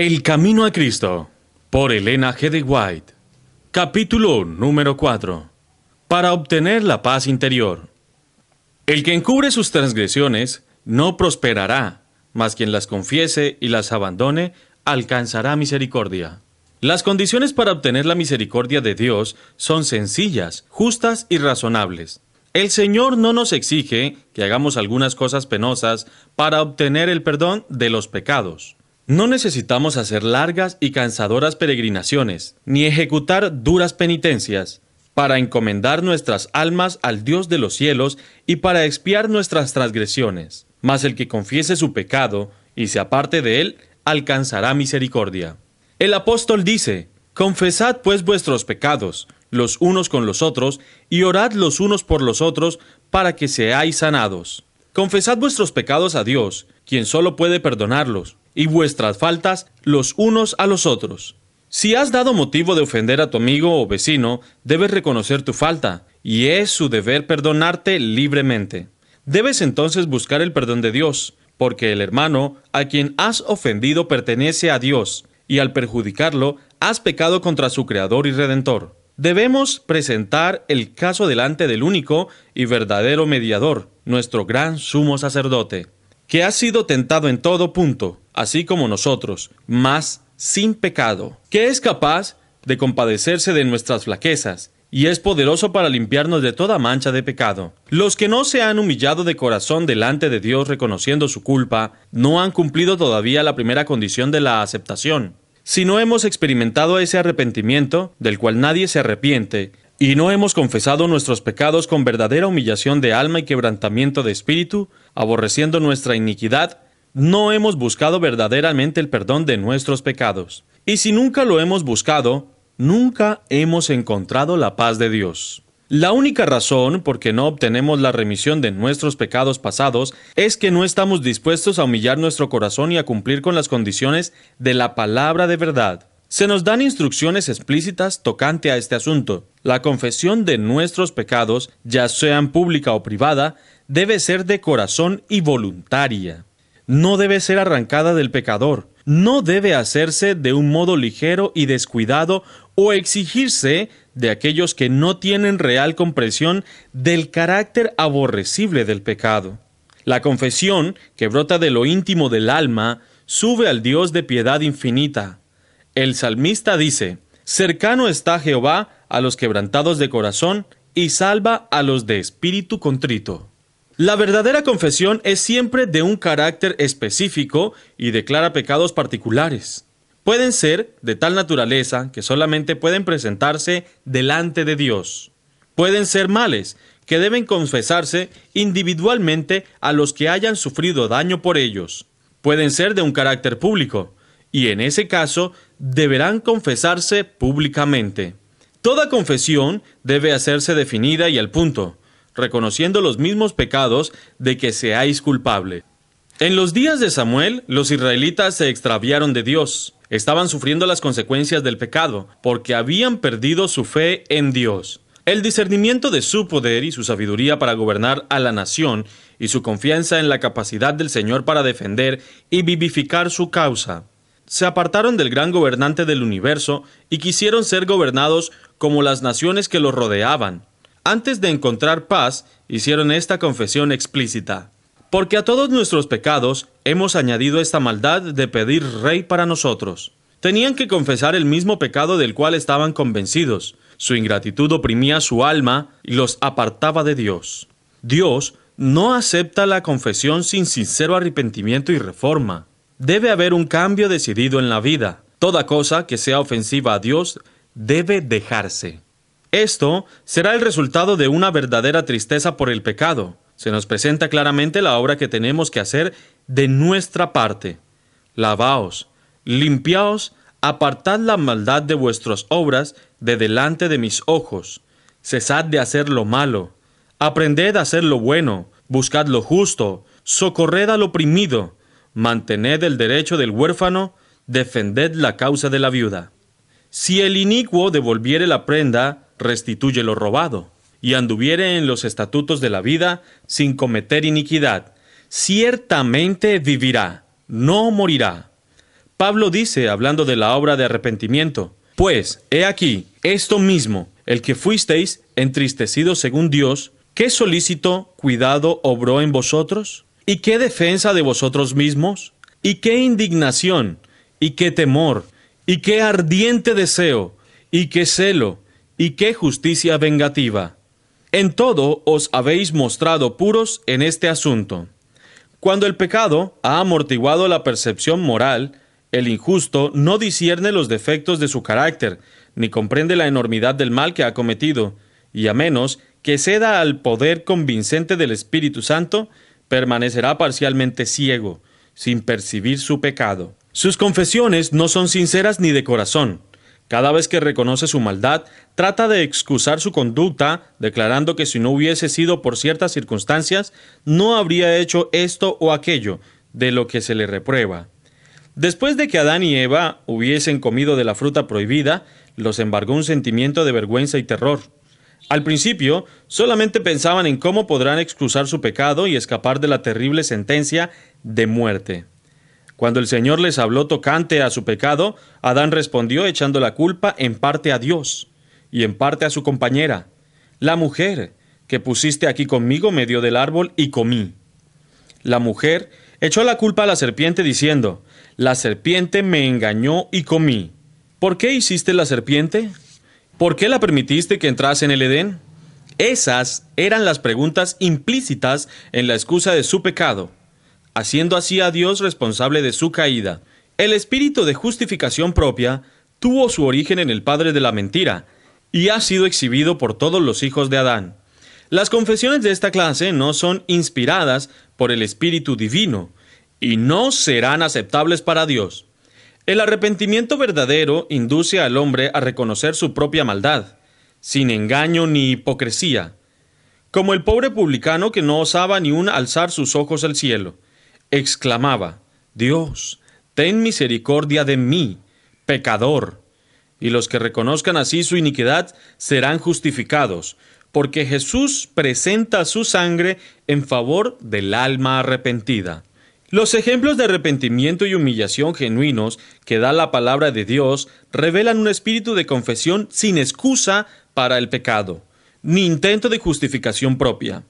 El Camino a Cristo, por Elena G. de White. Capítulo número 4. Para obtener la paz interior. El que encubre sus transgresiones no prosperará, mas quien las confiese y las abandone alcanzará misericordia. Las condiciones para obtener la misericordia de Dios son sencillas, justas y razonables. El Señor no nos exige que hagamos algunas cosas penosas para obtener el perdón de los pecados. No necesitamos hacer largas y cansadoras peregrinaciones, ni ejecutar duras penitencias, para encomendar nuestras almas al Dios de los cielos y para expiar nuestras transgresiones. Mas el que confiese su pecado y se aparte de él, alcanzará misericordia. El apóstol dice, Confesad pues vuestros pecados, los unos con los otros, y orad los unos por los otros, para que seáis sanados. Confesad vuestros pecados a Dios, quien solo puede perdonarlos, y vuestras faltas los unos a los otros. Si has dado motivo de ofender a tu amigo o vecino, debes reconocer tu falta, y es su deber perdonarte libremente. Debes entonces buscar el perdón de Dios, porque el hermano a quien has ofendido pertenece a Dios, y al perjudicarlo has pecado contra su Creador y Redentor. Debemos presentar el caso delante del único y verdadero mediador, nuestro gran sumo sacerdote que ha sido tentado en todo punto, así como nosotros, mas sin pecado, que es capaz de compadecerse de nuestras flaquezas, y es poderoso para limpiarnos de toda mancha de pecado. Los que no se han humillado de corazón delante de Dios reconociendo su culpa, no han cumplido todavía la primera condición de la aceptación. Si no hemos experimentado ese arrepentimiento, del cual nadie se arrepiente, y no hemos confesado nuestros pecados con verdadera humillación de alma y quebrantamiento de espíritu, aborreciendo nuestra iniquidad, no hemos buscado verdaderamente el perdón de nuestros pecados. Y si nunca lo hemos buscado, nunca hemos encontrado la paz de Dios. La única razón por que no obtenemos la remisión de nuestros pecados pasados es que no estamos dispuestos a humillar nuestro corazón y a cumplir con las condiciones de la palabra de verdad. Se nos dan instrucciones explícitas tocante a este asunto. La confesión de nuestros pecados, ya sean pública o privada, debe ser de corazón y voluntaria. No debe ser arrancada del pecador. No debe hacerse de un modo ligero y descuidado o exigirse de aquellos que no tienen real comprensión del carácter aborrecible del pecado. La confesión, que brota de lo íntimo del alma, sube al Dios de piedad infinita, el salmista dice, Cercano está Jehová a los quebrantados de corazón y salva a los de espíritu contrito. La verdadera confesión es siempre de un carácter específico y declara pecados particulares. Pueden ser de tal naturaleza que solamente pueden presentarse delante de Dios. Pueden ser males que deben confesarse individualmente a los que hayan sufrido daño por ellos. Pueden ser de un carácter público, y en ese caso deberán confesarse públicamente. Toda confesión debe hacerse definida y al punto, reconociendo los mismos pecados de que seáis culpable. En los días de Samuel, los israelitas se extraviaron de Dios. Estaban sufriendo las consecuencias del pecado, porque habían perdido su fe en Dios. El discernimiento de su poder y su sabiduría para gobernar a la nación y su confianza en la capacidad del Señor para defender y vivificar su causa se apartaron del gran gobernante del universo y quisieron ser gobernados como las naciones que los rodeaban. Antes de encontrar paz, hicieron esta confesión explícita. Porque a todos nuestros pecados hemos añadido esta maldad de pedir rey para nosotros. Tenían que confesar el mismo pecado del cual estaban convencidos. Su ingratitud oprimía su alma y los apartaba de Dios. Dios no acepta la confesión sin sincero arrepentimiento y reforma. Debe haber un cambio decidido en la vida. Toda cosa que sea ofensiva a Dios debe dejarse. Esto será el resultado de una verdadera tristeza por el pecado. Se nos presenta claramente la obra que tenemos que hacer de nuestra parte. Lavaos, limpiaos, apartad la maldad de vuestras obras de delante de mis ojos. Cesad de hacer lo malo. Aprended a hacer lo bueno. Buscad lo justo. Socorred al oprimido mantened el derecho del huérfano, defended la causa de la viuda. Si el inicuo devolviere la prenda, restituye lo robado, y anduviere en los estatutos de la vida sin cometer iniquidad, ciertamente vivirá, no morirá. Pablo dice, hablando de la obra de arrepentimiento, pues, he aquí, esto mismo, el que fuisteis entristecidos según Dios, ¿qué solícito cuidado obró en vosotros? ¿Y qué defensa de vosotros mismos? ¿Y qué indignación? ¿Y qué temor? ¿Y qué ardiente deseo? ¿Y qué celo? ¿Y qué justicia vengativa? En todo os habéis mostrado puros en este asunto. Cuando el pecado ha amortiguado la percepción moral, el injusto no discierne los defectos de su carácter, ni comprende la enormidad del mal que ha cometido, y a menos que ceda al poder convincente del Espíritu Santo, permanecerá parcialmente ciego, sin percibir su pecado. Sus confesiones no son sinceras ni de corazón. Cada vez que reconoce su maldad, trata de excusar su conducta, declarando que si no hubiese sido por ciertas circunstancias, no habría hecho esto o aquello, de lo que se le reprueba. Después de que Adán y Eva hubiesen comido de la fruta prohibida, los embargó un sentimiento de vergüenza y terror. Al principio, solamente pensaban en cómo podrán excusar su pecado y escapar de la terrible sentencia de muerte. Cuando el Señor les habló tocante a su pecado, Adán respondió echando la culpa en parte a Dios y en parte a su compañera, la mujer que pusiste aquí conmigo me dio del árbol y comí. La mujer echó la culpa a la serpiente diciendo, la serpiente me engañó y comí. ¿Por qué hiciste la serpiente? ¿Por qué la permitiste que entrase en el Edén? Esas eran las preguntas implícitas en la excusa de su pecado, haciendo así a Dios responsable de su caída. El espíritu de justificación propia tuvo su origen en el padre de la mentira, y ha sido exhibido por todos los hijos de Adán. Las confesiones de esta clase no son inspiradas por el Espíritu Divino y no serán aceptables para Dios. El arrepentimiento verdadero induce al hombre a reconocer su propia maldad, sin engaño ni hipocresía, como el pobre publicano que no osaba ni un alzar sus ojos al cielo, exclamaba, Dios, ten misericordia de mí, pecador. Y los que reconozcan así su iniquidad serán justificados, porque Jesús presenta su sangre en favor del alma arrepentida. Los ejemplos de arrepentimiento y humillación genuinos que da la palabra de Dios revelan un espíritu de confesión sin excusa para el pecado, ni intento de justificación propia.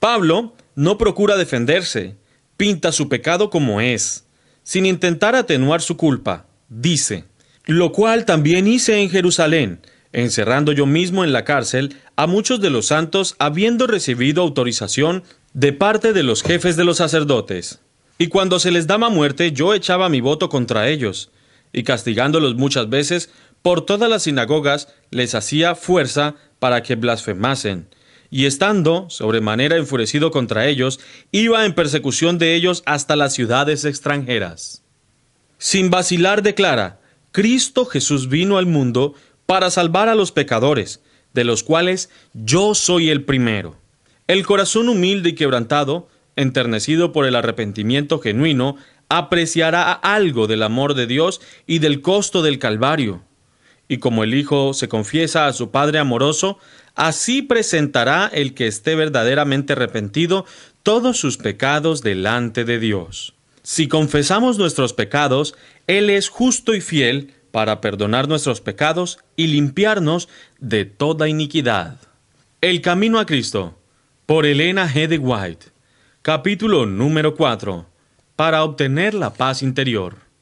Pablo no procura defenderse, pinta su pecado como es, sin intentar atenuar su culpa. Dice, lo cual también hice en Jerusalén, encerrando yo mismo en la cárcel a muchos de los santos habiendo recibido autorización de parte de los jefes de los sacerdotes. Y cuando se les daba muerte, yo echaba mi voto contra ellos, y castigándolos muchas veces, por todas las sinagogas les hacía fuerza para que blasfemasen. Y estando sobremanera enfurecido contra ellos, iba en persecución de ellos hasta las ciudades extranjeras. Sin vacilar declara, Cristo Jesús vino al mundo para salvar a los pecadores, de los cuales yo soy el primero. El corazón humilde y quebrantado, enternecido por el arrepentimiento genuino, apreciará algo del amor de Dios y del costo del Calvario. Y como el Hijo se confiesa a su Padre amoroso, así presentará el que esté verdaderamente arrepentido todos sus pecados delante de Dios. Si confesamos nuestros pecados, Él es justo y fiel para perdonar nuestros pecados y limpiarnos de toda iniquidad. El Camino a Cristo, por Elena G. de White, capítulo número 4, para obtener la paz interior.